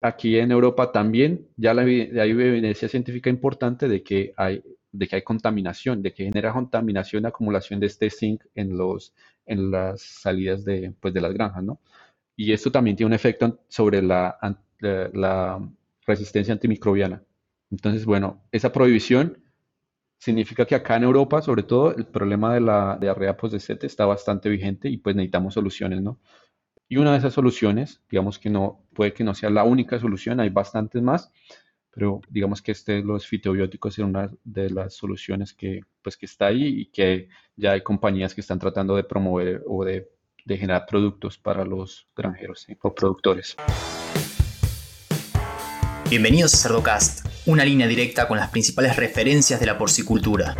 aquí en Europa también ya la, hay evidencia científica importante de que hay de que hay contaminación, de que genera contaminación, acumulación de este zinc en, los, en las salidas de, pues, de las granjas, ¿no? Y esto también tiene un efecto sobre la, la resistencia antimicrobiana. Entonces, bueno, esa prohibición significa que acá en Europa, sobre todo, el problema de la diarrea post está bastante vigente y pues necesitamos soluciones, ¿no? Y una de esas soluciones, digamos que no, puede que no sea la única solución, hay bastantes más, pero digamos que este, los fitobióticos es una de las soluciones que, pues, que está ahí y que ya hay compañías que están tratando de promover o de, de generar productos para los granjeros o productores. Bienvenidos a Cerdocast, una línea directa con las principales referencias de la porcicultura.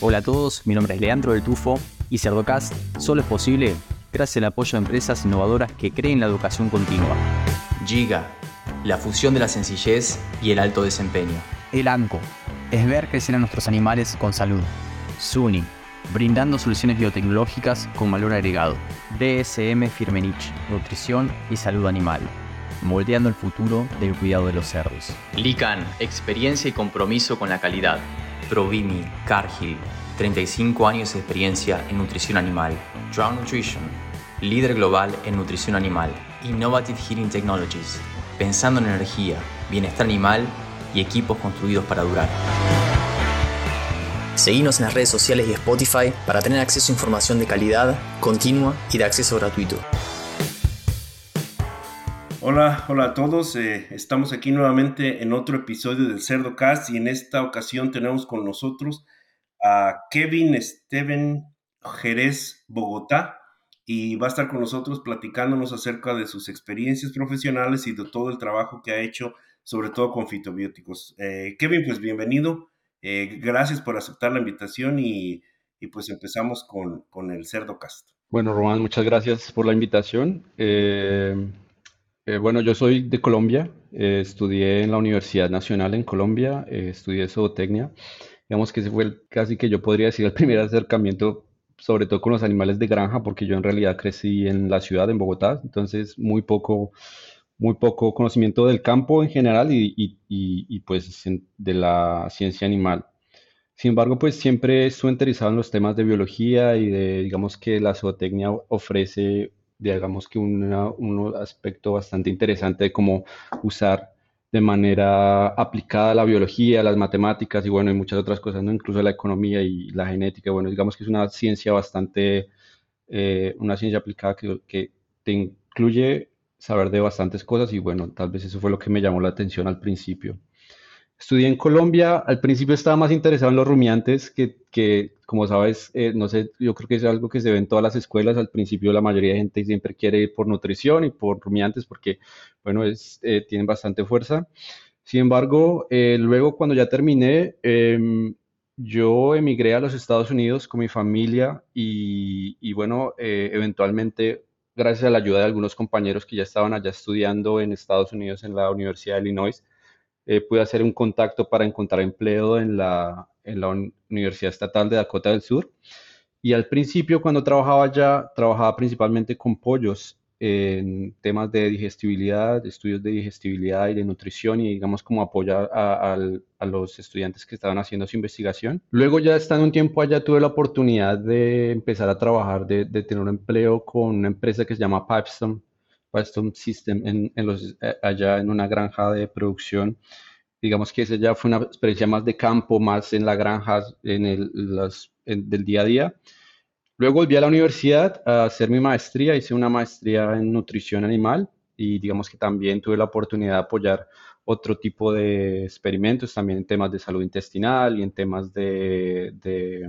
Hola a todos, mi nombre es Leandro del Tufo y Cerdocast solo es posible gracias al apoyo de empresas innovadoras que creen la educación continua. Giga, la fusión de la sencillez y el alto desempeño. El ANCO, es ver crecer a nuestros animales con salud. SUNY, brindando soluciones biotecnológicas con valor agregado. DSM Firmenich, nutrición y salud animal moldeando el futuro del cuidado de los cerdos. Lican, experiencia y compromiso con la calidad. Provimi, Cargill, 35 años de experiencia en nutrición animal. Drown Nutrition, líder global en nutrición animal. Innovative Heating Technologies, pensando en energía, bienestar animal y equipos construidos para durar. Seguimos en las redes sociales y Spotify para tener acceso a información de calidad, continua y de acceso gratuito. Hola, hola a todos. Eh, estamos aquí nuevamente en otro episodio del Cerdo Cast y en esta ocasión tenemos con nosotros a Kevin Steven Jerez Bogotá y va a estar con nosotros platicándonos acerca de sus experiencias profesionales y de todo el trabajo que ha hecho, sobre todo con fitobióticos. Eh, Kevin, pues bienvenido. Eh, gracias por aceptar la invitación y, y pues empezamos con, con, el Cerdo Cast. Bueno, Román, muchas gracias por la invitación. Eh, bueno, yo soy de Colombia, eh, estudié en la Universidad Nacional en Colombia, eh, estudié zootecnia. Digamos que ese fue casi que yo podría decir el primer acercamiento, sobre todo con los animales de granja, porque yo en realidad crecí en la ciudad, en Bogotá, entonces muy poco, muy poco conocimiento del campo en general y, y pues de la ciencia animal. Sin embargo, pues siempre estuve interesado en los temas de biología y de, digamos que la zootecnia ofrece digamos que un aspecto bastante interesante de cómo usar de manera aplicada la biología, las matemáticas y bueno, y muchas otras cosas, ¿no? Incluso la economía y la genética. Bueno, digamos que es una ciencia bastante, eh, una ciencia aplicada que, que te incluye saber de bastantes cosas y bueno, tal vez eso fue lo que me llamó la atención al principio. Estudié en Colombia, al principio estaba más interesado en los rumiantes, que, que como sabes, eh, no sé, yo creo que es algo que se ve en todas las escuelas, al principio la mayoría de gente siempre quiere ir por nutrición y por rumiantes porque, bueno, eh, tienen bastante fuerza. Sin embargo, eh, luego cuando ya terminé, em, yo emigré a los Estados Unidos con mi familia y, y bueno, eventualmente, gracias a la ayuda de algunos compañeros que ya estaban allá estudiando en Estados Unidos en la Universidad de Illinois, eh, pude hacer un contacto para encontrar empleo en la, en la Universidad Estatal de Dakota del Sur. Y al principio, cuando trabajaba allá, trabajaba principalmente con pollos en temas de digestibilidad, estudios de digestibilidad y de nutrición y digamos como apoyar a, los estudiantes que estaban haciendo su investigación. Luego ya estando un tiempo allá tuve la oportunidad de empezar a trabajar, de, de tener un empleo con una empresa que se llama Pipestone, System en, en los, eh, allá en una granja de producción digamos que esa ya fue una experiencia más de campo, más en la granja, en el las, del día a día. Luego volví a la universidad a hacer mi maestría, hice una maestría en nutrición animal y digamos que también tuve la oportunidad de apoyar otro tipo de experimentos, también en temas de salud intestinal y en temas de, de,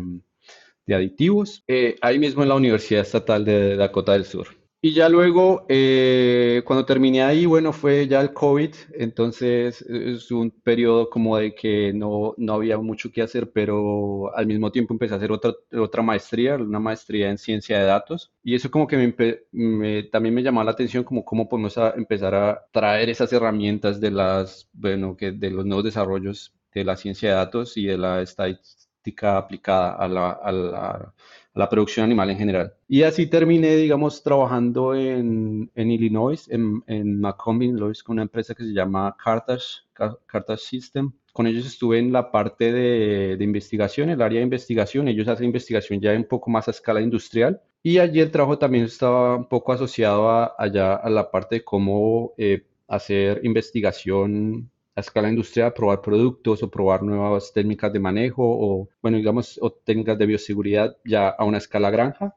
de aditivos, eh, ahí mismo en la Universidad Estatal de Dakota del Sur. Y ya luego, eh, cuando terminé ahí, bueno, fue ya el COVID, entonces es un periodo como de que no, no había mucho que hacer, pero al mismo tiempo empecé a hacer otra, otra maestría, una maestría en ciencia de datos, y eso como que me, también me llamó la atención, como cómo podemos empezar a traer esas herramientas de, las, bueno, que de los nuevos desarrollos de la ciencia de datos y de la estadística aplicada a la, a la la producción animal en general. Y así terminé, digamos, trabajando en, en Illinois, en, en Macomb, Illinois, con una empresa que se llama Carthage, Carthage System. Con ellos estuve en la parte de, de investigación, el área de investigación. Ellos hacen investigación ya un poco más a escala industrial. Y allí el trabajo también estaba un poco asociado a, allá a la parte de cómo eh, hacer investigación a escala industrial, probar productos o probar nuevas técnicas de manejo o, bueno, digamos, o técnicas de bioseguridad ya a una escala granja.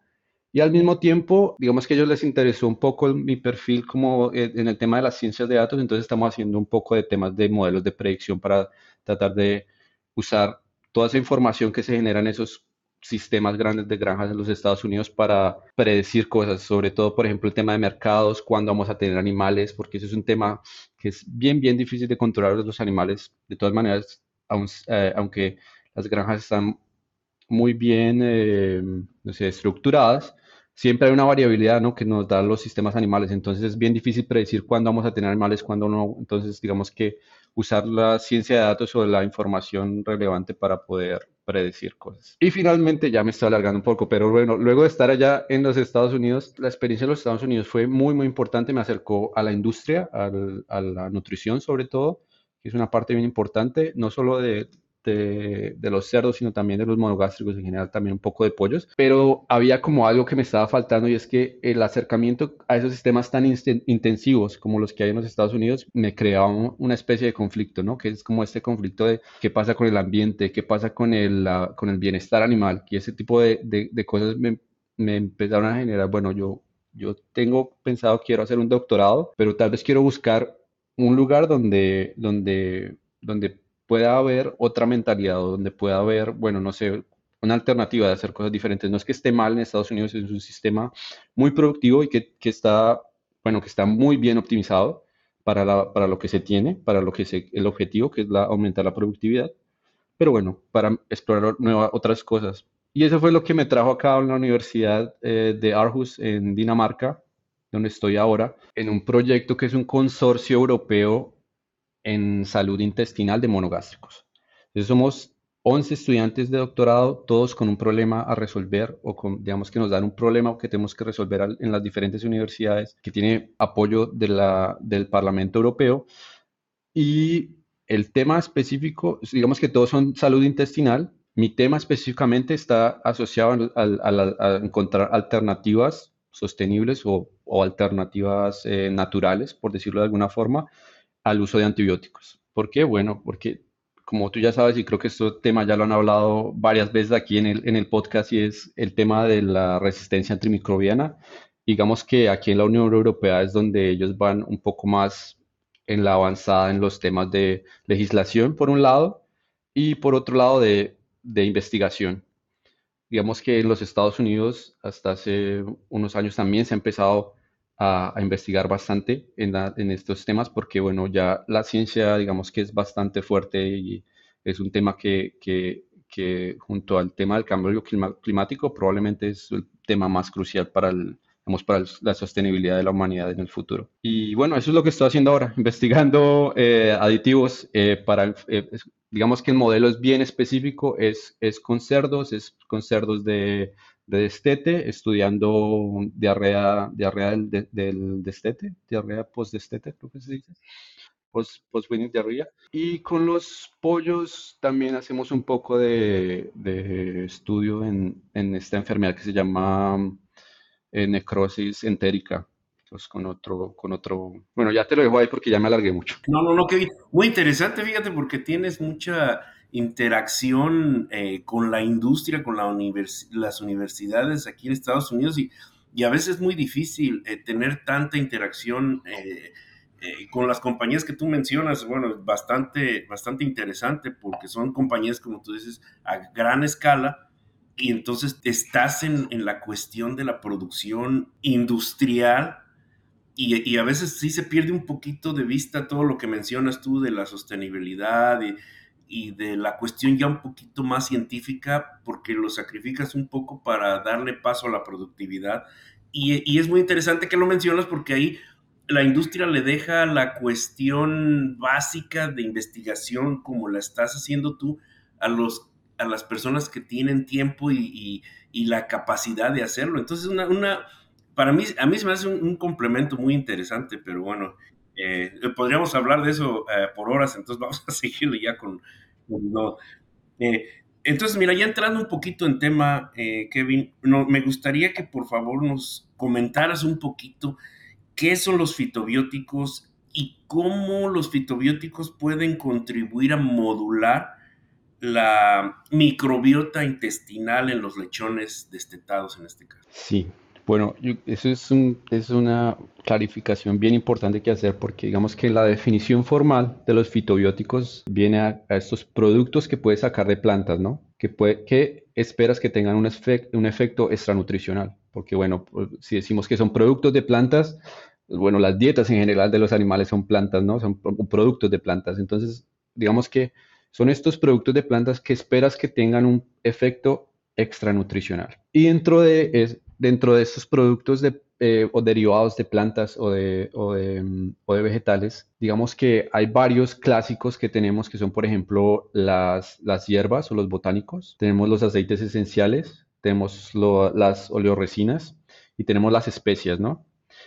Y al mismo tiempo, digamos que a ellos les interesó un poco mi perfil como eh, en el tema de las ciencias de datos, entonces estamos haciendo un poco de temas de modelos de predicción para tratar de usar toda esa información que se genera en esos sistemas grandes de granjas en los Estados Unidos para predecir cosas, sobre todo, por ejemplo, el tema de mercados, cuándo vamos a tener animales, porque eso es un tema que es bien, bien difícil de controlar los animales. De todas maneras, eh, aunque las granjas están muy bien eh, estructuradas, siempre hay una variabilidad ¿no? que nos dan los sistemas animales. Entonces es bien difícil predecir cuándo vamos a tener animales, cuándo no. Entonces, digamos que usar la ciencia de datos o la información relevante para poder predecir cosas. Y finalmente, ya me estoy alargando un poco, pero bueno, luego de estar allá en los Estados Unidos, la experiencia en los Estados Unidos fue muy, muy importante. Me acercó a la industria, a la nutrición sobre todo, que es una parte bien importante, no solo de, de, los cerdos, sino también de los monogástricos, en general también un poco de pollos, pero había como algo que me estaba faltando y es que el acercamiento a esos sistemas tan intensivos como los que hay en los Estados Unidos me creaba una especie de conflicto, ¿no? Que es como este conflicto de qué pasa con el ambiente, qué pasa con el, con el bienestar animal, y ese tipo de, de, cosas me, me empezaron a generar, bueno, yo yo tengo pensado, quiero hacer un doctorado, pero tal vez quiero buscar un lugar donde, donde, donde pueda haber otra mentalidad, donde pueda haber, bueno, no sé, una alternativa de hacer cosas diferentes. No es que esté mal en Estados Unidos, es un sistema muy productivo y que, que está, bueno, que está muy bien optimizado para, para lo que se tiene, para lo que es el objetivo, que es la, aumentar la productividad. Pero bueno, para explorar nuevas, otras cosas. Y eso fue lo que me trajo acá en la Universidad eh, de Aarhus, en Dinamarca, donde estoy ahora, en un proyecto que es un consorcio europeo en salud intestinal de monogástricos. Entonces somos 11 estudiantes de doctorado, todos con un problema a resolver o con, digamos que nos dan un problema que tenemos que resolver en las diferentes universidades, que tiene apoyo del Parlamento Europeo. Y el tema específico, digamos que todos son salud intestinal. Mi tema específicamente está asociado a, encontrar alternativas sostenibles o, alternativas eh, naturales, por decirlo de alguna forma, al uso de antibióticos. ¿Por qué? Bueno, porque como tú ya sabes, y creo que este tema ya lo han hablado varias veces aquí en el, en el podcast, y es el tema de la resistencia antimicrobiana. Digamos que aquí en la Unión Europea es donde ellos van un poco más en la avanzada en los temas de legislación, por un lado, y por otro lado de, de investigación. Digamos que en los Estados Unidos hasta hace unos años también se ha empezado a, investigar bastante en, en, estos temas porque, bueno, ya la ciencia, digamos que es bastante fuerte y es un tema que, que, que junto al tema del cambio climático probablemente es el tema más crucial para el, para la sostenibilidad de la humanidad en el futuro. Y bueno, eso es lo que estoy haciendo ahora, investigando eh, aditivos eh, para, eh, digamos que el modelo es bien específico, es, es con cerdos, es con cerdos de de destete, estudiando diarrea, diarrea del, del destete, diarrea post-destete, creo que se dice, post, post diarrea. Y con los pollos también hacemos un poco de, de estudio en, en, esta enfermedad que se llama eh, necrosis entérica. Pues con otro, con otro, bueno, ya te lo dejo ahí porque ya me alargué mucho. No, no, no, Kevin, muy interesante, fíjate, porque tienes mucha, interacción eh, con la industria, con la las universidades aquí en Estados Unidos y, y a veces es muy difícil eh, tener tanta interacción eh, con las compañías que tú mencionas. Bueno, bastante, bastante interesante porque son compañías, como tú dices, a gran escala y entonces estás en, en la cuestión de la producción industrial y, y, a veces sí se pierde un poquito de vista todo lo que mencionas tú de la sostenibilidad y y de la cuestión ya un poquito más científica, porque lo sacrificas un poco para darle paso a la productividad. Y, es muy interesante que lo mencionas porque ahí la industria le deja la cuestión básica de investigación como la estás haciendo tú a los, a las personas que tienen tiempo y, la capacidad de hacerlo. Entonces, una, una, para mí, a mí se me hace un, complemento muy interesante, pero bueno, eh, podríamos hablar de eso eh, por horas, entonces vamos a seguir ya con... no. Eh, entonces, mira, ya entrando un poquito en tema, Kevin, me gustaría que por favor nos comentaras un poquito qué son los fitobióticos y cómo los fitobióticos pueden contribuir a modular la microbiota intestinal en los lechones destetados en este caso. Sí, bueno, eso es, un, una clarificación bien importante que hacer porque digamos que la definición formal de los fitobióticos viene a, estos productos que puedes sacar de plantas, ¿no? Que, esperas que tengan un, un efecto extranutricional. Porque bueno, pues, si decimos que son productos de plantas, bueno, las dietas en general de los animales son plantas, ¿no? Son productos de plantas. Entonces, digamos que son estos productos de plantas que esperas que tengan un efecto extranutricional. Y dentro de, es, dentro de estos productos eh, o derivados de plantas o de, o, de, mm, o de, vegetales, digamos que hay varios clásicos que tenemos que son, por ejemplo, las, las hierbas o los botánicos. Tenemos los aceites esenciales, tenemos las oleoresinas y tenemos las especias, ¿no?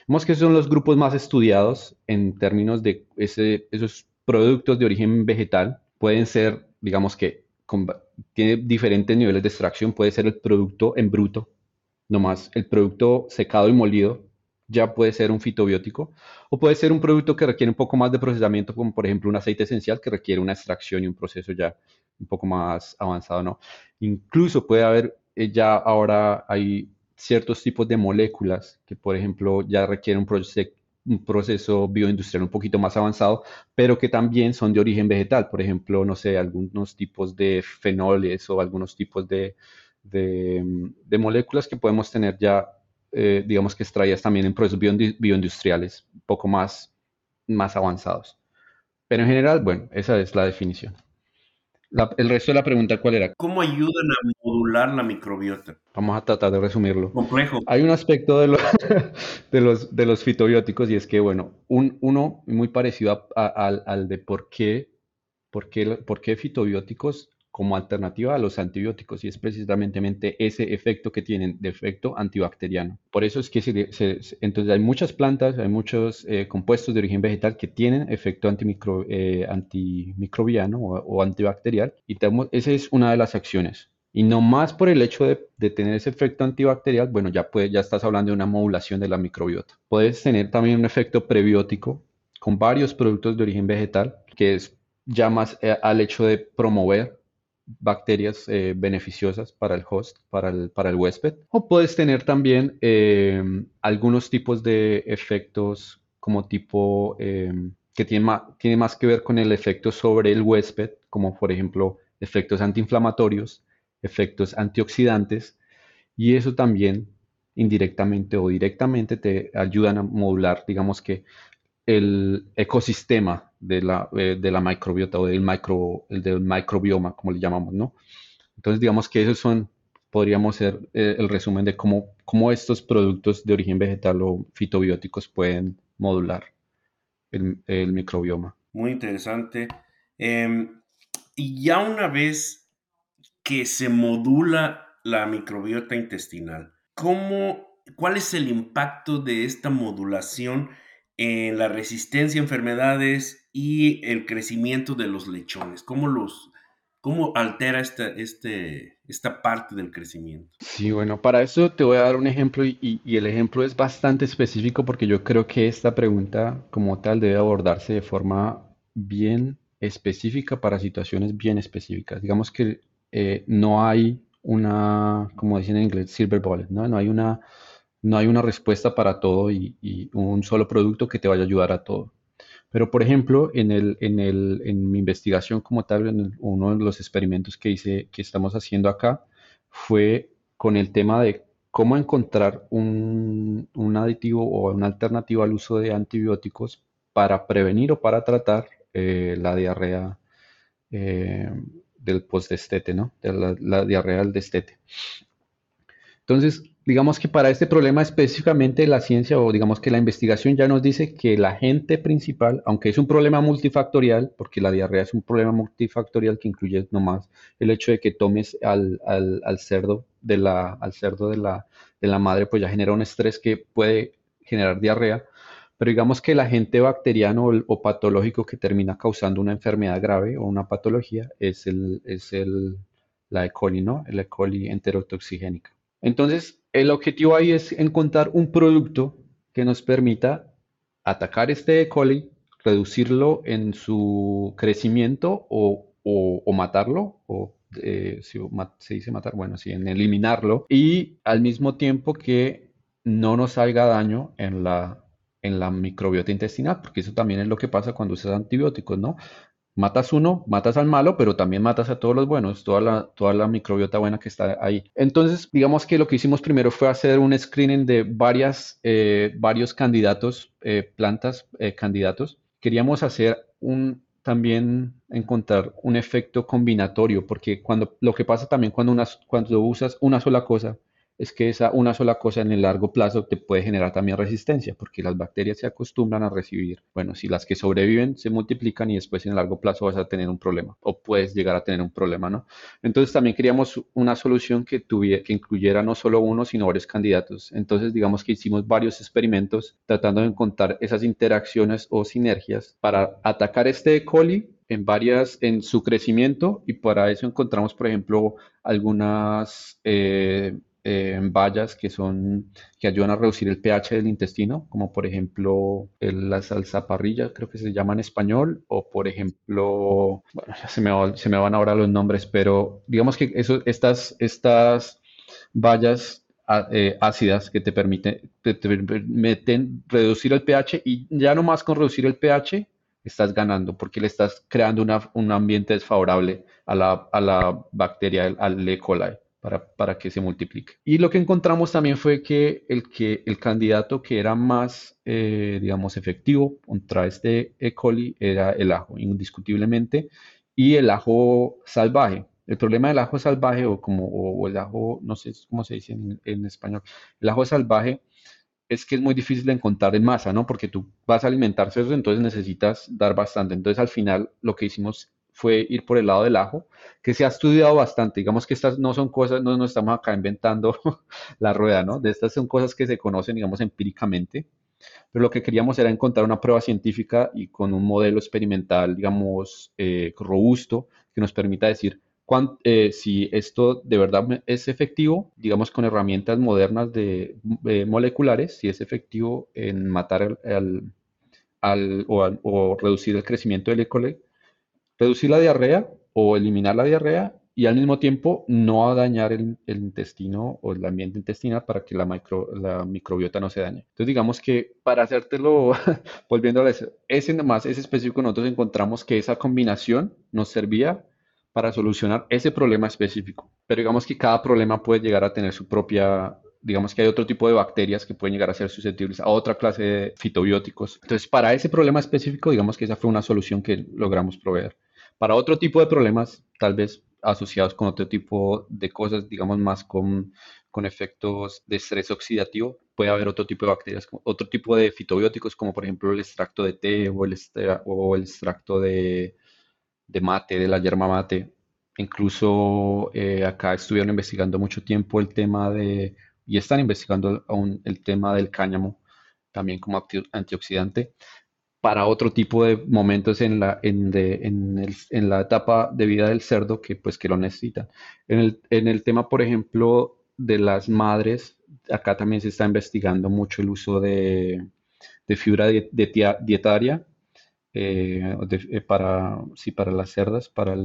Vemos que son los grupos más estudiados en términos de ese, esos productos de origen vegetal. Pueden ser, digamos que, tiene diferentes niveles de extracción. Puede ser el producto en bruto, nomás el producto secado y molido ya puede ser un fitobiótico, o puede ser un producto que requiere un poco más de procesamiento, como por ejemplo un aceite esencial que requiere una extracción y un proceso ya un poco más avanzado, ¿no? Incluso puede haber, eh, ya ahora hay ciertos tipos de moléculas que, por ejemplo, ya requieren un, un proceso bioindustrial un poquito más avanzado, pero que también son de origen vegetal. Por ejemplo, no sé, algunos tipos de fenoles o algunos tipos de, de, moléculas que podemos tener ya, eh, digamos que extraídas también en procesos bioindustriales, un poco más, más avanzados. Pero en general, bueno, esa es la definición el resto de la pregunta, ¿cuál era? ¿Cómo ayudan a modular la microbiota? Vamos a tratar de resumirlo. Complejo. Hay un aspecto de, de, los, de los fitobióticos y es que, bueno, un, uno muy parecido al, al, de por qué, por qué, por qué fitobióticos como alternativa a los antibióticos y es precisamente ese efecto que tienen de efecto antibacteriano. Por eso es que entonces hay muchas plantas, hay muchos eh, compuestos de origen vegetal que tienen efecto antimicro, eh, antimicrobiano o, antibacterial y esa es una de las acciones. Y no más por el hecho de, tener ese efecto antibacterial, bueno, ya, puede, ya estás hablando de una modulación de la microbiota. Puedes tener también un efecto prebiótico con varios productos de origen vegetal, que es ya más eh, al hecho de promover bacterias eh, beneficiosas para el host, para el, para el huésped. O puedes tener también em, algunos tipos de efectos como tipo em, que tiene más, tiene más que ver con el efecto sobre el huésped, como por ejemplo efectos antiinflamatorios, efectos antioxidantes, y eso también indirectamente o directamente te ayudan a modular, digamos que el ecosistema de la, eh, de la microbiota o del, micro, el del microbioma, como le llamamos, ¿no? Entonces, digamos que esos son, podríamos ser eh, el resumen de cómo, cómo estos productos de origen vegetal o fitobióticos pueden modular el, microbioma. Muy interesante. Em, y ya una vez que se modula la microbiota intestinal, ¿cómo, ¿cuál es el impacto de esta modulación en la resistencia a enfermedades y el crecimiento de los lechones? ¿Cómo los, cómo altera esta, este, esta parte del crecimiento? Sí, bueno, para eso te voy a dar un ejemplo y, el ejemplo es bastante específico porque yo creo que esta pregunta como tal debe abordarse de forma bien específica para situaciones bien específicas. Digamos que eh, no hay una, como dicen en inglés, silver bullet, ¿no? No hay una no hay una respuesta para todo y, un solo producto que te vaya a ayudar a todo. Pero, por ejemplo, en, el, en, el, en mi investigación como tal, en uno de los experimentos que hice, que estamos haciendo acá, fue con el tema de cómo encontrar un, aditivo o una alternativa al uso de antibióticos para prevenir o para tratar eh, la diarrea eh, del postdestete, ¿no? La, la, diarrea del destete. Entonces, digamos que para este problema específicamente la ciencia o digamos que la investigación ya nos dice que el agente principal, aunque es un problema multifactorial, porque la diarrea es un problema multifactorial que incluye nomás el hecho de que tomes al, cerdo, de la, al cerdo de la, de la madre, pues ya genera un estrés que puede generar diarrea. Pero digamos que el agente bacteriano o, patológico que termina causando una enfermedad grave o una patología es, el, es el, la E. coli, ¿no? El E. coli enterotoxigénica. Entonces, el objetivo ahí es encontrar un producto que nos permita atacar este E. coli, reducirlo en su crecimiento o, matarlo, o eh, si se dice matar, bueno, sí, en eliminarlo, y al mismo tiempo que no nos haga daño en la, en la microbiota intestinal, porque eso también es lo que pasa cuando usas antibióticos, ¿no? Matas uno, matas al malo, pero también matas a todos los buenos, toda la, toda la microbiota buena que está ahí. Entonces, digamos que lo que hicimos primero fue hacer un screening de varias, eh, varios candidatos, eh, plantas eh, candidatos. Queríamos hacer un, también encontrar un efecto combinatorio, porque cuando, lo que pasa también cuando, cuando usas una sola cosa, es que esa una sola cosa en el largo plazo te puede generar también resistencia, porque las bacterias se acostumbran a recibir, bueno, si las que sobreviven se multiplican y después en el largo plazo vas a tener un problema o puedes llegar a tener un problema, ¿no? Entonces también queríamos una solución que tuviera, que incluyera no solo uno, sino varios candidatos. Entonces digamos que hicimos varios experimentos tratando de encontrar esas interacciones o sinergias para atacar este E. coli en varias, en su crecimiento y para eso encontramos, por ejemplo, algunas eh, eh, vallas que son que ayudan a reducir el pH del intestino, como por ejemplo la salsa parrilla, creo que se llama en español, o por ejemplo, se me, se me van ahora los nombres, pero digamos que eso, estas, estas vallas eh, ácidas que te permiten, te, permiten reducir el pH y ya no más con reducir el pH estás ganando porque le estás creando una, un ambiente desfavorable a la, a la bacteria, al E. coli para, que se multiplique. Y lo que encontramos también fue que el, que, el candidato que era más, eh, digamos, efectivo contra este E. coli era el ajo, indiscutiblemente, y el ajo salvaje. El problema del ajo salvaje, o como o el ajo, no sé cómo se dice en, español, el ajo salvaje es que es muy difícil de encontrar en masa, ¿no? Porque tú vas a alimentarse entonces necesitas dar bastante. Entonces al final lo que hicimos fue ir por el lado del ajo, que se ha estudiado bastante. Digamos que estas no son cosas, no nos estamos acá inventando la rueda, ¿no? De estas son cosas que se conocen, digamos, empíricamente. Pero lo que queríamos era encontrar una prueba científica y con un modelo experimental, digamos, eh, robusto, que nos permita decir eh, si esto de verdad es efectivo, digamos, con herramientas modernas de, eh, moleculares, si es efectivo en matar al, o, reducir el crecimiento del E. coli reducir la diarrea o eliminar la diarrea y al mismo tiempo no dañar el, intestino o el ambiente intestinal para que la, micro, la microbiota no se dañe. Entonces digamos que para hacértelo, volviendo a ese nomás, ese específico, nosotros encontramos que esa combinación nos servía para solucionar ese problema específico. Pero digamos que cada problema puede llegar a tener su propia digamos que hay otro tipo de bacterias que pueden llegar a ser susceptibles a otra clase de fitobióticos. Entonces, para ese problema específico, digamos que esa fue una solución que logramos proveer. Para otro tipo de problemas, tal vez asociados con otro tipo de cosas, digamos más con, con efectos de estrés oxidativo, puede haber otro tipo de bacterias, otro tipo de fitobióticos, como por ejemplo el extracto de té o el, o el extracto de, de, mate, de la yerba mate. Incluso eh, acá estuvieron investigando mucho tiempo el tema de, y están investigando aún el tema del cáñamo, también como antioxidante para otro tipo de momentos en la, en, en, la etapa de vida del cerdo que, pues, que lo necesitan. En el, en el tema, por ejemplo, de las madres, acá también se está investigando mucho el uso de, fibra dietaria eh, eh, para, sí, para las cerdas, para,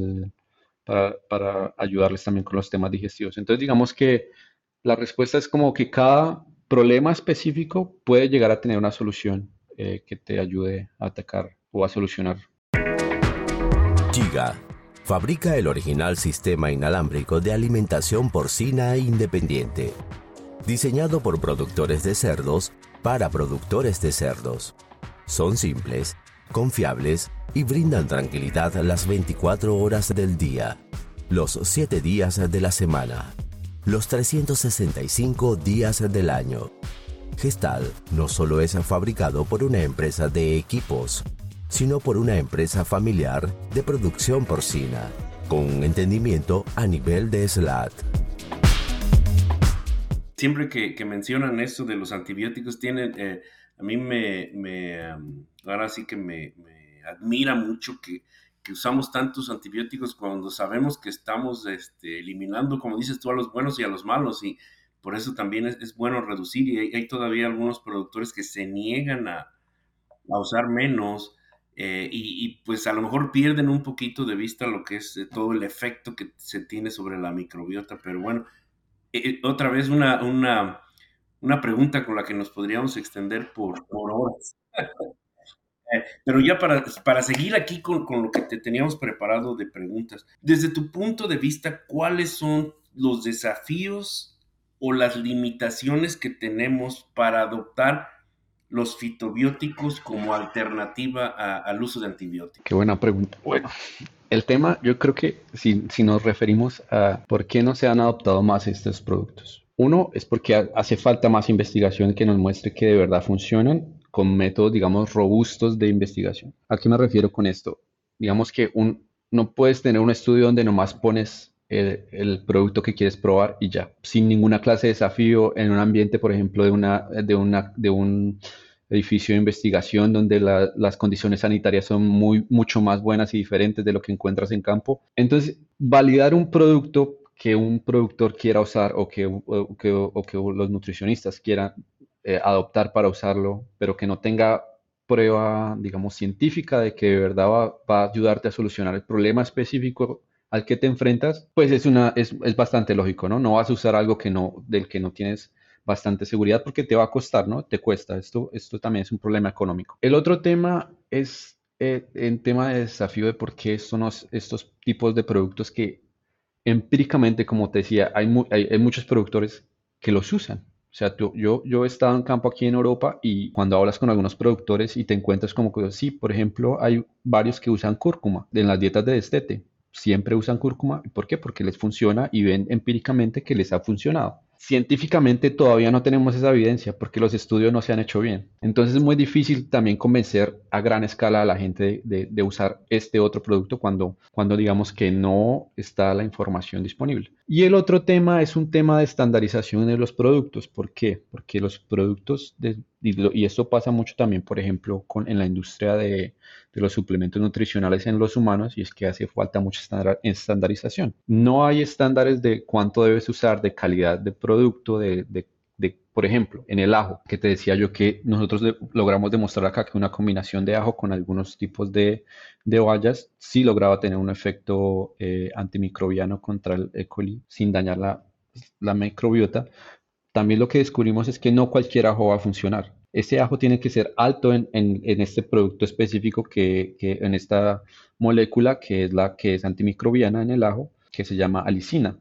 para, para ayudarles también con los temas digestivos. Entonces, digamos que la respuesta es como que cada problema específico puede llegar a tener una solución eh, que te ayude a atacar o a solucionar. Giga fabrica el original sistema inalámbrico de alimentación porcina independiente, diseñado por productores de cerdos para productores de cerdos. Son simples, confiables y brindan tranquilidad las 24 horas del día, los 7 días de la semana. los 365 días del año. Gestal no solo es fabricado por una empresa de equipos, sino por una empresa familiar de producción porcina, con entendimiento a nivel de SLAT. Siempre que, mencionan esto de los antibióticos, tienen, eh, a mí me, ahora sí que me, admira mucho que, usamos tantos antibióticos cuando sabemos que estamos este, eliminando, como dices tú, a los buenos y a los malos. Y por eso también es, bueno reducir. Y hay, todavía algunos productores que se niegan a, a usar menos eh, y, pues a lo mejor pierden un poquito de vista lo que es eh, todo el efecto que se tiene sobre la microbiota, pero bueno, eh, otra vez una, una, una, pregunta con la que nos podríamos extender por, por horas. pero ya para, para seguir aquí con, con, lo que te teníamos preparado de preguntas, desde tu punto de vista, ¿cuáles son los desafíos o las limitaciones que tenemos para adoptar los fitobióticos como alternativa al uso de antibióticos? Qué buena pregunta. Bueno, el tema, yo creo que si, si, nos referimos a por qué no se han adoptado más estos productos. Uno es porque hace falta más investigación que nos muestre que de verdad funcionan con métodos, digamos, robustos de investigación. ¿A qué me refiero con esto? Digamos que un, no puedes tener un estudio donde nomás pones el, producto que quieres probar y ya, sin ninguna clase de desafío en un ambiente, por ejemplo, de, una, de, una, de un edificio de investigación donde las condiciones sanitarias son muy, mucho más buenas y diferentes de lo que encuentras en campo. Entonces, validar un producto que un productor quiera usar o que, o que, o que los nutricionistas quieran eh, adoptar para usarlo, pero que no tenga prueba, digamos, científica de que de verdad va, va, a ayudarte a solucionar el problema específico al que te enfrentas, pues es, una, es, es, bastante lógico, ¿no? No vas a usar algo que no, del que no tienes bastante seguridad porque te va a costar, ¿no? Te cuesta. Esto, esto también es un problema económico. El otro tema es eh, el tema de desafío de por qué son estos tipos de productos que empíricamente, como te decía, hay, hay, muchos productores que los usan. O sea, yo, yo he estado en campo aquí en Europa y cuando hablas con algunos productores y te encuentras como que, sí, por ejemplo, hay varios que usan cúrcuma en las dietas de destete siempre usan cúrcuma. ¿Por qué? Porque les funciona y ven empíricamente que les ha funcionado. Científicamente todavía no tenemos esa evidencia porque los estudios no se han hecho bien. Entonces es muy difícil también convencer a gran escala a la gente de, usar este otro producto cuando, cuando digamos que no está la información disponible. Y el otro tema es un tema de estandarización de los productos. ¿Por qué? Porque los productos, y esto pasa mucho también, por ejemplo, con, en la industria de, de los suplementos nutricionales en los humanos y es que hace falta mucha estandarización. No hay estándares de cuánto debes usar, de calidad de producto, de, por ejemplo, en el ajo, que te decía yo que nosotros logramos demostrar acá que una combinación de ajo con algunos tipos de, de bayas sí lograba tener un efecto eh, antimicrobiano contra el E. coli sin dañar la, la microbiota. También lo que descubrimos es que no cualquier ajo va a funcionar ese ajo tiene que ser alto en, este producto específico que, en esta molécula que es la que es antimicrobiana en el ajo, que se llama alicina.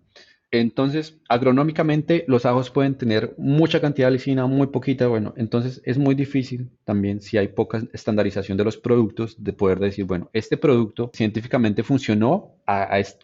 Entonces, agronómicamente, los ajos pueden tener mucha cantidad de alicina, muy poquita. Bueno, entonces es muy difícil también, si hay poca estandarización de los productos, de poder decir, bueno, este producto científicamente funcionó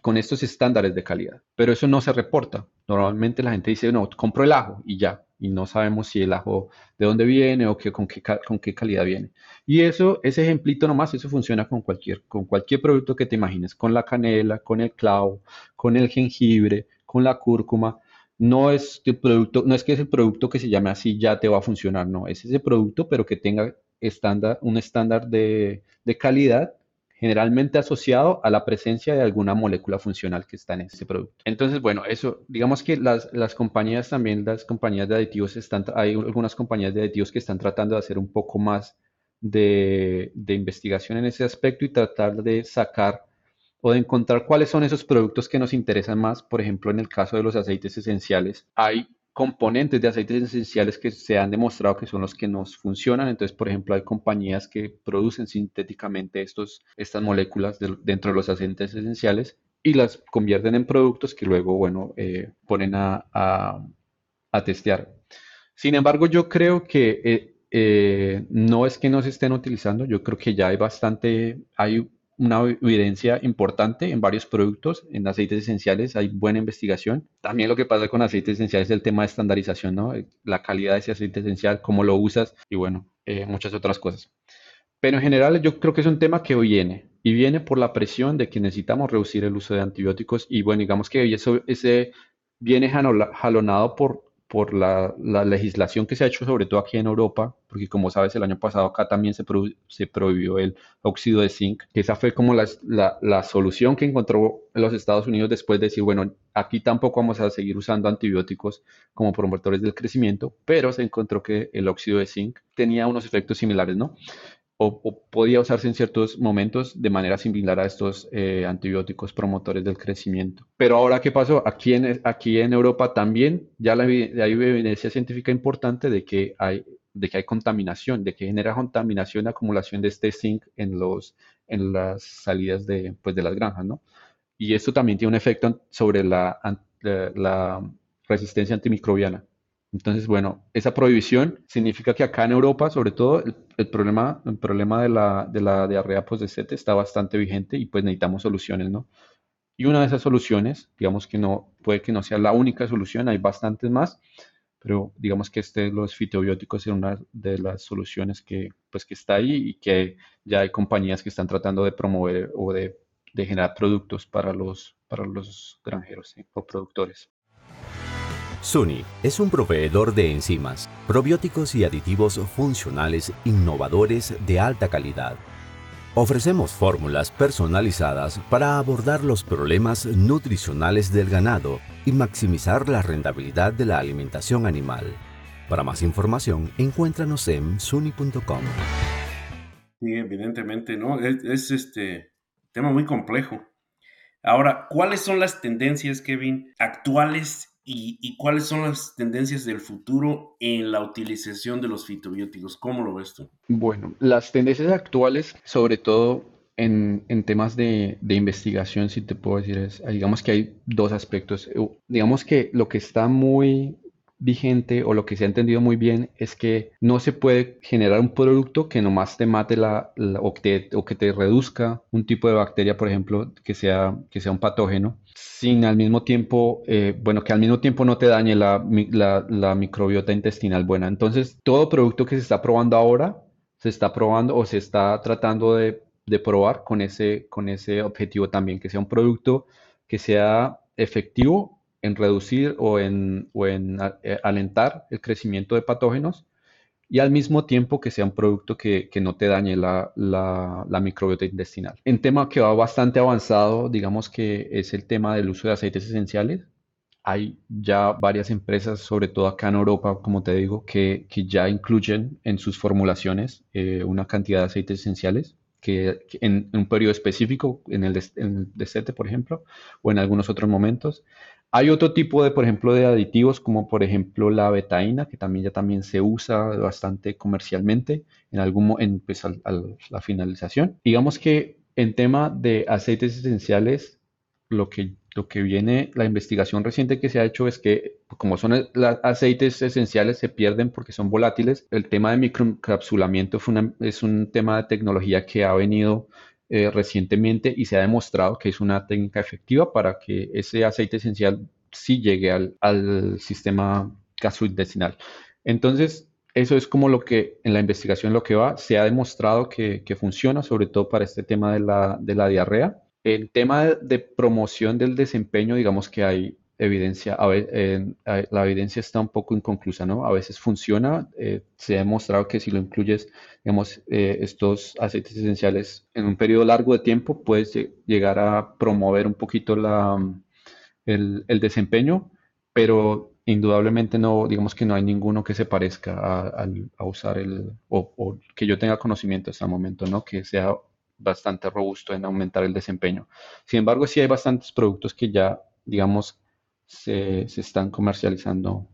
con estos estándares de calidad, pero eso no se reporta. Normalmente la gente dice, no, compro el ajo y ya, y no sabemos si el ajo de dónde viene o con, qué, con qué calidad viene. Y eso, ese ejemplito nomás, eso funciona con cualquier, con cualquier producto que te imagines, con la canela, con el clavo, con el jengibre, con la cúrcuma. No es, el producto, no es que es el producto que se llame así ya te va a funcionar, no, es ese producto, pero que tenga estándar, un estándar de, de calidad generalmente asociado a la presencia de alguna molécula funcional que está en ese producto. Entonces, bueno, eso, digamos que las, las compañías también, las compañías de aditivos están, hay algunas compañías de aditivos que están tratando de hacer un poco más de, de investigación en ese aspecto y tratar de sacar o de encontrar cuáles son esos productos que nos interesan más. Por ejemplo, en el caso de los aceites esenciales, hay componentes de aceites esenciales que se han demostrado que son los que nos funcionan. Entonces, por ejemplo, hay compañías que producen sintéticamente estos, estas moléculas dentro de los aceites esenciales y las convierten en productos que luego, bueno, eh, ponen a, a, testear. Sin embargo, yo creo que eh, eh, no es que no se estén utilizando, yo creo que ya hay bastante, hay una evidencia importante en varios productos, en aceites esenciales hay buena investigación. También lo que pasa con aceites esenciales es el tema de estandarización, ¿no? La calidad de ese aceite esencial, cómo lo usas y bueno, eh, muchas otras cosas. Pero en general yo creo que es un tema que viene y viene por la presión de que necesitamos reducir el uso de antibióticos y bueno, digamos que eso ese viene jalonado por por la, legislación que se ha hecho, sobre todo aquí en Europa, porque como sabes, el año pasado acá también se, se prohibió el óxido de zinc, esa fue como la, solución que encontró los Estados Unidos después de decir, bueno, aquí tampoco vamos a seguir usando antibióticos como promotores del crecimiento, pero se encontró que el óxido de zinc tenía unos efectos similares, ¿no? O, podía usarse en ciertos momentos de manera similar a estos eh, antibióticos promotores del crecimiento. Pero ahora, ¿qué pasó? Aquí en, aquí en Europa también ya la, hay evidencia científica importante de que hay de que hay contaminación, de que genera contaminación, acumulación de este zinc en, los, en las salidas de, pues, de las granjas, ¿no? Y esto también tiene un efecto sobre la, la resistencia antimicrobiana. Entonces, bueno, esa prohibición significa que acá en Europa, sobre todo, el, problema, el problema de la, de la diarrea post sete está bastante vigente y pues necesitamos soluciones, ¿no? Y una de esas soluciones, digamos que no, puede que no sea la única solución, hay bastantes más, pero digamos que este, los fitobióticos es una de las soluciones que, pues, que está ahí y que ya hay compañías que están tratando de promover o de, de generar productos para los, para los granjeros o productores. SUNY es un proveedor de enzimas, probióticos y aditivos funcionales innovadores de alta calidad. Ofrecemos fórmulas personalizadas para abordar los problemas nutricionales del ganado y maximizar la rentabilidad de la alimentación animal. Para más información, encuéntranos en suni.com. Sí, evidentemente, ¿no? Es, es, este tema muy complejo. Ahora, ¿cuáles son las tendencias, Kevin, actuales y, cuáles son las tendencias del futuro en la utilización de los fitobióticos. ¿Cómo lo ves tú? Bueno, las tendencias actuales, sobre todo en, temas de, de, investigación, si te puedo decir, es, digamos que hay dos aspectos. Digamos que lo que está muy vigente o lo que se ha entendido muy bien es que no se puede generar un producto que nomás te mate la, o, que te, o, que te, reduzca un tipo de bacteria, por ejemplo, que sea, que sea un patógeno, sin al mismo tiempo, eh, bueno, que al mismo tiempo no te dañe la, la, microbiota intestinal buena. Entonces, todo producto que se está probando ahora, se está probando o se está tratando de, de probar con ese, con ese objetivo también, que sea un producto que sea efectivo en reducir o en, en eh, alentar el crecimiento de patógenos y al mismo tiempo que sea un producto que, no te dañe la, la, microbiota intestinal. En tema que va bastante avanzado, digamos que es el tema del uso de aceites esenciales. Hay ya varias empresas, sobre todo acá en Europa, como te digo, que, ya incluyen en sus formulaciones eh, una cantidad de aceites esenciales que, en, un periodo específico, en el, en el por ejemplo, o en algunos otros momentos. Hay otro tipo de, por ejemplo, de aditivos como por ejemplo la betaína, que también ya también se usa bastante comercialmente en algún en, pues, la finalización. Digamos que en tema de aceites esenciales, lo que, lo que viene, la investigación reciente que se ha hecho es que como son los aceites esenciales se pierden porque son volátiles. El tema de microencapsulamiento es un tema de tecnología que ha venido eh, recientemente y se ha demostrado que es una técnica efectiva para que ese aceite esencial sí llegue al, al sistema gastrointestinal. Entonces, eso es como lo que en la investigación lo que va, se ha demostrado que, que funciona, sobre todo para este tema de la, de la diarrea. El tema de promoción del desempeño, digamos que hay evidencia, a la evidencia está un poco inconclusa, ¿no? A veces funciona, eh, se ha demostrado que si lo incluyes, digamos, eh, estos aceites esenciales en un periodo largo de tiempo, puedes llegar a promover un poquito el, desempeño, pero indudablemente no, digamos que no hay ninguno que se parezca a, usar el, o, o, que yo tenga conocimiento hasta el momento, ¿no? Que sea bastante robusto en aumentar el desempeño. Sin embargo, sí hay bastantes productos que ya, digamos, se, están comercializando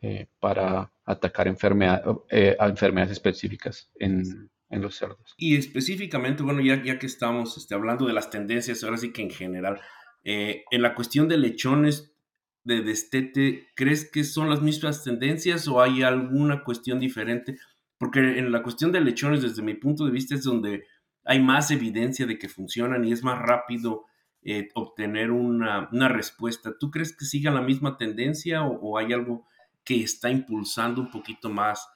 eh, para atacar enfermedad, eh, a enfermedades específicas en, los cerdos. Y específicamente, bueno, ya, ya que estamos este, hablando de las tendencias, ahora sí que en general, eh, en la cuestión de lechones de destete, ¿crees que son las mismas tendencias o hay alguna cuestión diferente? Porque en la cuestión de lechones, desde mi punto de vista, es donde hay más evidencia de que funcionan y es más rápido eh, obtener una, respuesta. ¿Tú crees que siga la misma tendencia o, hay algo que está impulsando un poquito más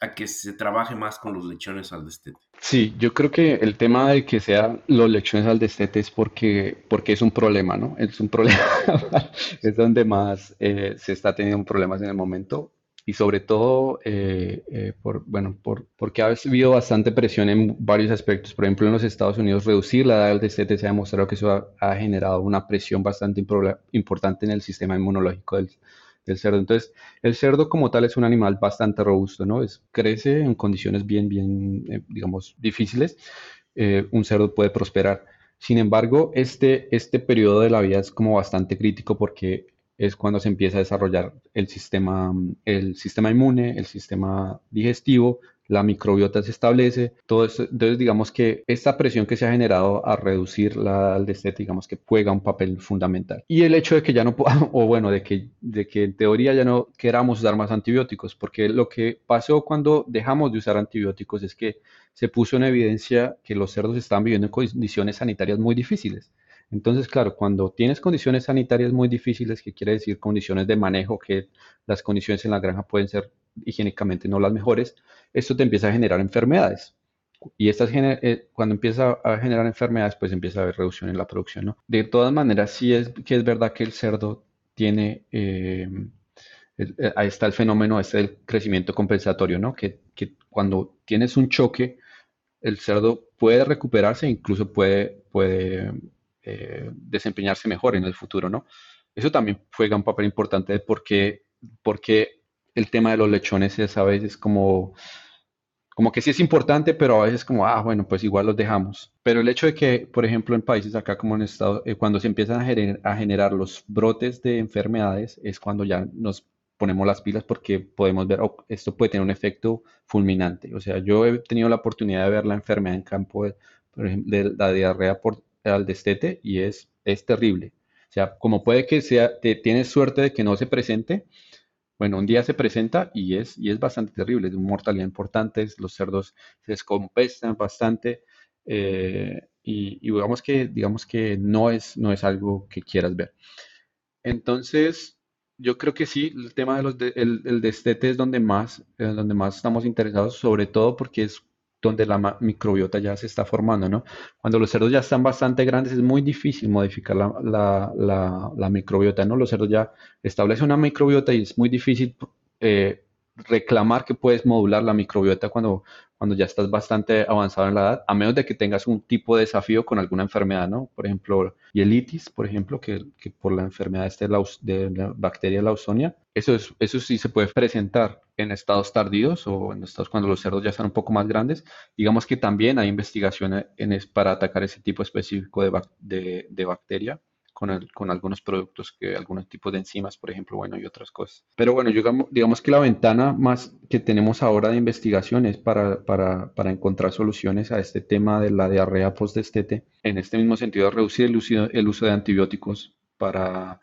a que se trabaje más con los lechones al destete? Sí, yo creo que el tema de que sean los lechones al destete es porque, porque es un problema, ¿no? Es un problema, es donde más eh, se está teniendo problemas en el momento y sobre todo, eh, eh, por, bueno, por, porque ha habido bastante presión en varios aspectos. Por ejemplo, en los Estados Unidos, reducir la edad del destete se ha demostrado que eso ha, generado una presión bastante importante en el sistema inmunológico del, del, cerdo. Entonces, el cerdo como tal es un animal bastante robusto, ¿no? Es, crece en condiciones bien, bien, eh, digamos, difíciles. un cerdo puede prosperar. Sin embargo, este, este periodo de la vida es como bastante crítico porque es cuando se empieza a desarrollar el sistema, el sistema inmune, el sistema digestivo, la microbiota se establece, todo entonces digamos que esta presión que se ha generado a reducir la destete, digamos que juega un papel fundamental. Y el hecho de que ya no o bueno, de que, de que en teoría ya no queramos usar más antibióticos, porque lo que pasó cuando dejamos de usar antibióticos es que se puso en evidencia que los cerdos estaban viviendo en condiciones sanitarias muy difíciles. Entonces, claro, cuando tienes condiciones sanitarias muy difíciles, que quiere decir condiciones de manejo, que las condiciones en la granja pueden ser higiénicamente no las mejores, esto te empieza a generar enfermedades. Y estas eh, cuando empieza a generar enfermedades, pues empieza a haber reducción en la producción, ¿no? De todas maneras, sí es que es verdad que el cerdo tiene, eh, eh, ahí está el fenómeno este del crecimiento compensatorio, ¿no? Que, que, cuando tienes un choque, el cerdo puede recuperarse, incluso puede, puede eh, desempeñarse mejor en el futuro, ¿no? Eso también juega un papel importante de por qué, porque el tema de los lechones es a veces como, como que sí es importante, pero a veces como, ah, bueno, pues igual los dejamos. Pero el hecho de que, por ejemplo, en países acá como en Estados eh, cuando se empiezan a, a generar los brotes de enfermedades, es cuando ya nos ponemos las pilas porque podemos ver, oh, esto puede tener un efecto fulminante. O sea, yo he tenido la oportunidad de ver la enfermedad en campo, de, por ejemplo, de la diarrea por al destete y es, es terrible. O sea, como puede que sea, te, tienes suerte de que no se presente, bueno, un día se presenta y es, y es bastante terrible, es una mortalidad importante, los cerdos se descompensan bastante eh, y, digamos, que, digamos que no es, no es algo que quieras ver. Entonces, yo creo que sí, el tema de los el, destete es donde más, eh, donde más estamos interesados, sobre todo porque es donde la microbiota ya se está formando, ¿no? Cuando los cerdos ya están bastante grandes es muy difícil modificar la, microbiota, ¿no? Los cerdos ya establecen una microbiota y es muy difícil eh, reclamar que puedes modular la microbiota cuando, cuando ya estás bastante avanzado en la edad, a menos de que tengas un tipo de desafío con alguna enfermedad, ¿no? Por ejemplo, hielitis, por ejemplo, que, que por la enfermedad este de, la bacteria Lawsonia, eso, es, eso sí se puede presentar en estados tardíos o en estados cuando los cerdos ya están un poco más grandes. Digamos que también hay investigaciones para atacar ese tipo específico de, de, de bacteria con, algunos productos, que algunos tipos de enzimas, por ejemplo, bueno, y otras cosas. Pero bueno, digamos, digamos que la ventana más que tenemos ahora de investigación es para, para, para encontrar soluciones a este tema de la diarrea post-destete. En este mismo sentido, reducir el el uso de antibióticos para,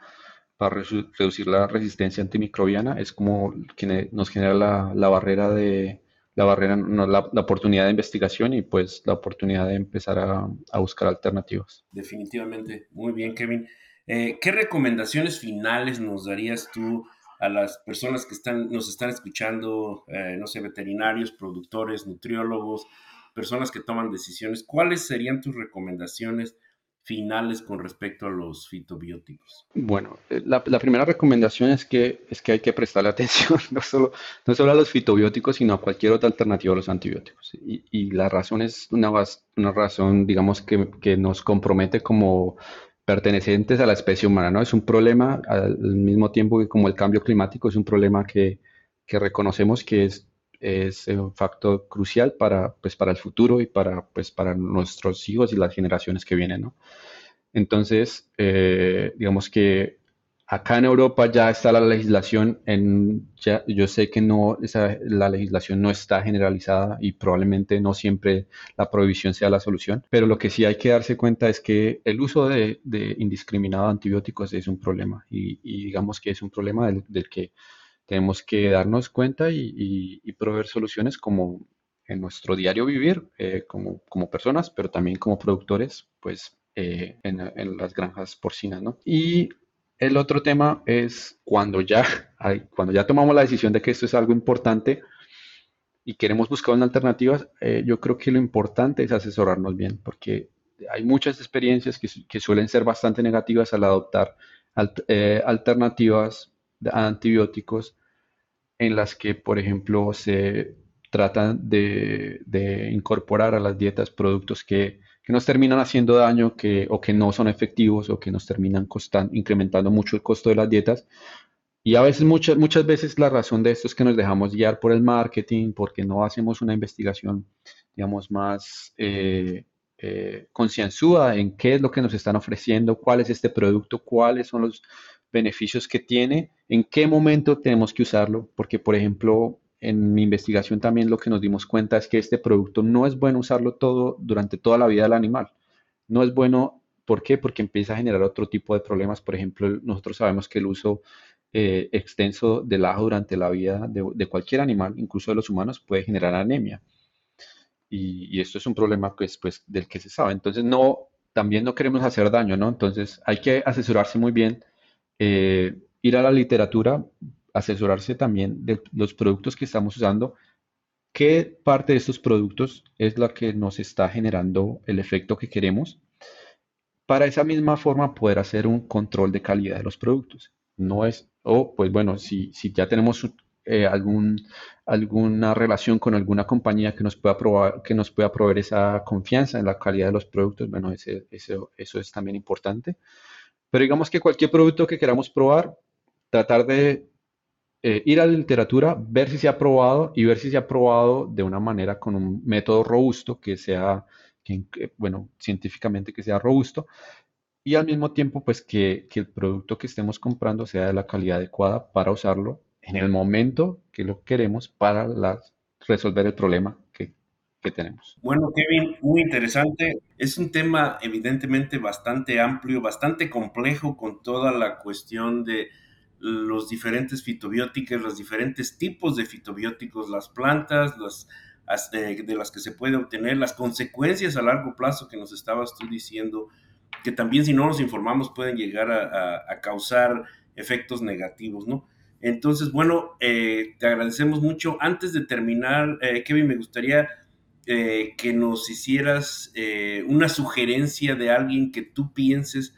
para reducir la resistencia antimicrobiana es como que nos genera la, la barrera de la barrera, no, la, oportunidad de investigación y pues la oportunidad de empezar a, buscar alternativas. Definitivamente, muy bien Kevin. Eh, ¿Qué recomendaciones finales nos darías tú a las personas que están, nos están escuchando, eh, no sé, veterinarios, productores, nutriólogos, personas que toman decisiones? ¿Cuáles serían tus recomendaciones finales con respecto a los fitobióticos? Bueno, eh, la, primera recomendación es que, es que hay que prestarle atención no solo, no solo a los fitobióticos, sino a cualquier otra alternativa a los antibióticos. Y, y la razón es una, una razón, digamos, que, que, nos compromete como pertenecientes a la especie humana, ¿no? Es un problema al mismo tiempo que como el cambio climático es un problema que, que reconocemos que es es un factor crucial para, pues, para el futuro y para, pues, para nuestros hijos y las generaciones que vienen, ¿no? Entonces, eh, digamos que acá en Europa ya está la legislación, en, ya, yo sé que no, esa, la legislación no está generalizada y probablemente no siempre la prohibición sea la solución, pero lo que sí hay que darse cuenta es que el uso de, indiscriminado de antibióticos es un problema y, digamos que es un problema del, del que tenemos que darnos cuenta y, proveer soluciones como en nuestro diario vivir eh, como, personas, pero también como productores, pues eh, en, las granjas porcinas, ¿no? Y el otro tema es cuando ya, hay, cuando ya tomamos la decisión de que esto es algo importante y queremos buscar una alternativa, eh, yo creo que lo importante es asesorarnos bien, porque hay muchas experiencias que, que suelen ser bastante negativas al adoptar alternativas de antibióticos en las que, por ejemplo, se tratan de, incorporar a las dietas productos que, nos terminan haciendo daño que, o que no son efectivos o que nos terminan costan, incrementando mucho el costo de las dietas. Y a veces, muchas, muchas veces la razón de esto es que nos dejamos guiar por el marketing, porque no hacemos una investigación, digamos, más eh, eh, concienzuda en qué es lo que nos están ofreciendo, cuál es este producto, cuáles son los beneficios que tiene, en qué momento tenemos que usarlo, porque, por ejemplo, en mi investigación también lo que nos dimos cuenta es que este producto no es bueno usarlo todo durante toda la vida del animal. No es bueno, ¿por qué? Porque empieza a generar otro tipo de problemas. Por ejemplo, nosotros sabemos que el uso eh, extenso del ajo durante la vida de, cualquier animal, incluso de los humanos, puede generar anemia. Y, esto es un problema pues, pues, del que se sabe. Entonces, no, también no queremos hacer daño, ¿no? Entonces, hay que asesorarse muy bien, eh, ir a la literatura, asesorarse también de los productos que estamos usando, qué parte de estos productos es la que nos está generando el efecto que queremos, para esa misma forma poder hacer un control de calidad de los productos. No es, o pues bueno, si, si ya tenemos eh, algún, alguna relación con alguna compañía que nos pueda probar, que nos pueda proveer esa confianza en la calidad de los productos, bueno, ese, eso es también importante. Pero digamos que cualquier producto que queramos probar, tratar de eh, ir a la literatura, ver si se ha probado y ver si se ha probado de una manera con un método robusto que sea, que, bueno, científicamente que sea robusto y al mismo tiempo pues que, que, el producto que estemos comprando sea de la calidad adecuada para usarlo en el momento que lo queremos para resolver el problema que, tenemos. Bueno, Kevin, muy interesante. Es un tema evidentemente bastante amplio, bastante complejo con toda la cuestión de los diferentes fitobióticos, los diferentes tipos de fitobióticos, las plantas, las, de, las que se puede obtener, las consecuencias a largo plazo que nos estabas tú diciendo, que también si no nos informamos pueden llegar a, causar efectos negativos, ¿no? Entonces, bueno, eh, te agradecemos mucho. Antes de terminar, eh, Kevin, me gustaría eh, que nos hicieras una sugerencia de alguien que tú pienses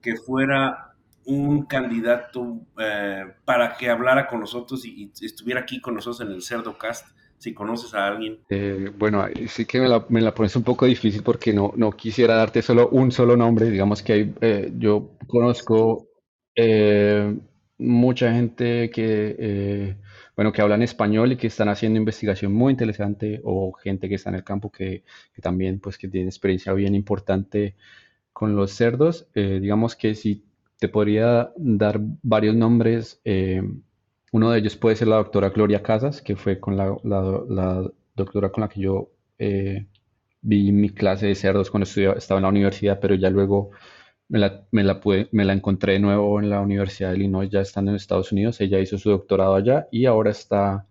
que fuera un candidato eh, para que hablara con nosotros y, estuviera aquí con nosotros en el Cerdo Cast, si conoces a alguien. Eh, bueno, sí que me la, me la, pones un poco difícil porque no, no quisiera darte solo un solo nombre. Digamos que hay, eh, yo conozco mucha gente que, bueno, que hablan español y que están haciendo investigación muy interesante o gente que está en el campo que, que también pues que tiene experiencia bien importante con los cerdos. digamos que si te podría dar varios nombres. Eh, uno de ellos puede ser la doctora Gloria Casas, que fue con la, doctora con la que yo eh, vi mi clase de cerdos cuando estudiaba, estaba en la universidad, pero ya luego me la, me la, me la encontré de nuevo en la Universidad de Illinois, ya estando en Estados Unidos. Ella hizo su doctorado allá y ahora está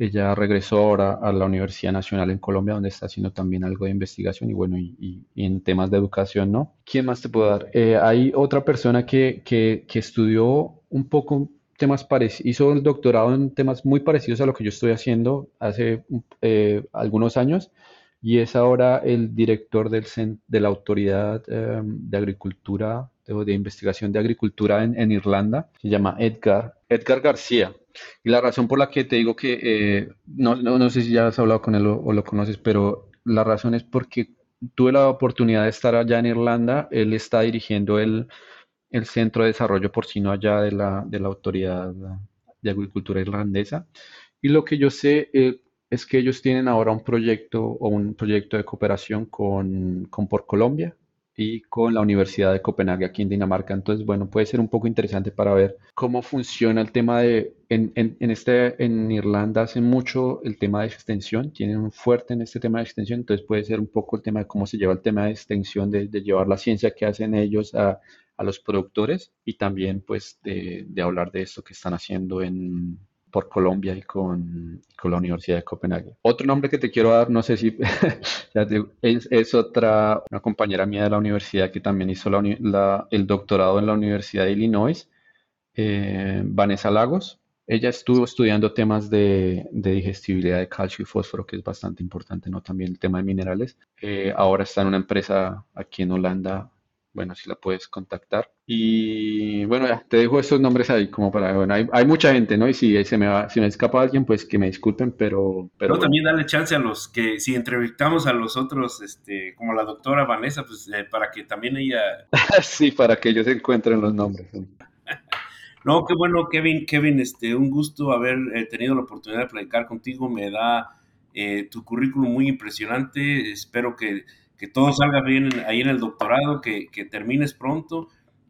ella regresó ahora a la Universidad Nacional en Colombia, donde está haciendo también algo de investigación y bueno, y, en temas de educación, ¿no? ¿Quién más te puedo dar? Eh, hay otra persona que, que, estudió un poco temas parecidos, hizo el doctorado en temas muy parecidos a lo que yo estoy haciendo hace eh, algunos años y es ahora el director del, de la Autoridad em, de Agricultura, de, de, Investigación de Agricultura en, en Irlanda, se llama Edgar, Edgar García. Y la razón por la que te digo que, eh, no, no, sé si ya has hablado con él o, lo conoces, pero la razón es porque tuve la oportunidad de estar allá en Irlanda, él está dirigiendo el, el Centro de Desarrollo Porcino allá de la, de la Autoridad de Agricultura Irlandesa. Y lo que yo sé eh, es que ellos tienen ahora un proyecto o un proyecto de cooperación con, con Por Colombia, y con la Universidad de Copenhague aquí en Dinamarca. Entonces, bueno, puede ser un poco interesante para ver cómo funciona el tema de, en, en, este, en Irlanda hacen mucho el tema de extensión, tienen un fuerte en este tema de extensión, entonces puede ser un poco el tema de cómo se lleva el tema de extensión, de, de llevar la ciencia que hacen ellos a, a los productores y también pues de, de, hablar de esto que están haciendo en, por Colombia y con, con, la Universidad de Copenhague. Otro nombre que te quiero dar, no sé si es, otra, una compañera mía de la universidad que también hizo la, el doctorado en la Universidad de Illinois, eh, Vanessa Lagos. Ella estuvo estudiando temas de, de, digestibilidad de calcio y fósforo, que es bastante importante, ¿no? También el tema de minerales. Eh, ahora está en una empresa aquí en Holanda bueno, si la puedes contactar. Y bueno, ya, te dejo estos nombres ahí como para, bueno, hay, hay mucha gente, ¿no? Y si se me va, si me escapa alguien, pues que me disculpen, pero... pero también darle chance a los que, si entrevistamos a los otros, este, como la doctora Vanessa, pues eh, para que también ella... sí, para que ellos encuentren los nombres. no, qué bueno, Kevin, Kevin, este, un gusto haber eh, tenido la oportunidad de platicar contigo, me da eh, tu currículum muy impresionante, espero que que todo salga bien ahí en el doctorado, que, termines pronto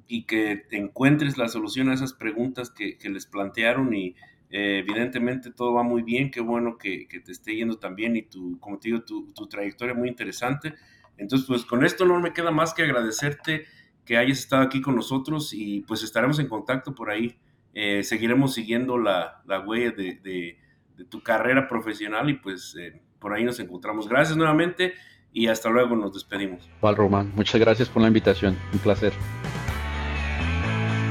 y que encuentres la solución a esas preguntas que, les plantearon y eh, evidentemente todo va muy bien, qué bueno que, te esté yendo también y tu, como te digo, tu, trayectoria muy interesante. Entonces, pues con esto no me queda más que agradecerte que hayas estado aquí con nosotros y pues estaremos en contacto por ahí. Eh, seguiremos siguiendo la, huella de, tu carrera profesional y pues eh, por ahí nos encontramos. Gracias nuevamente y hasta luego nos despedimos. Val Román, muchas gracias por la invitación, un placer.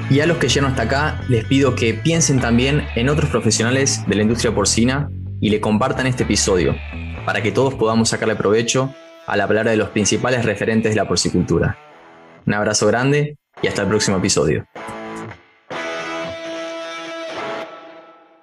Y a los que llegan hasta acá, les pido que piensen también en otros profesionales de la industria porcina y le compartan este episodio, para que todos podamos sacarle provecho a la palabra de los principales referentes de la porcicultura. Un abrazo grande y hasta el próximo episodio.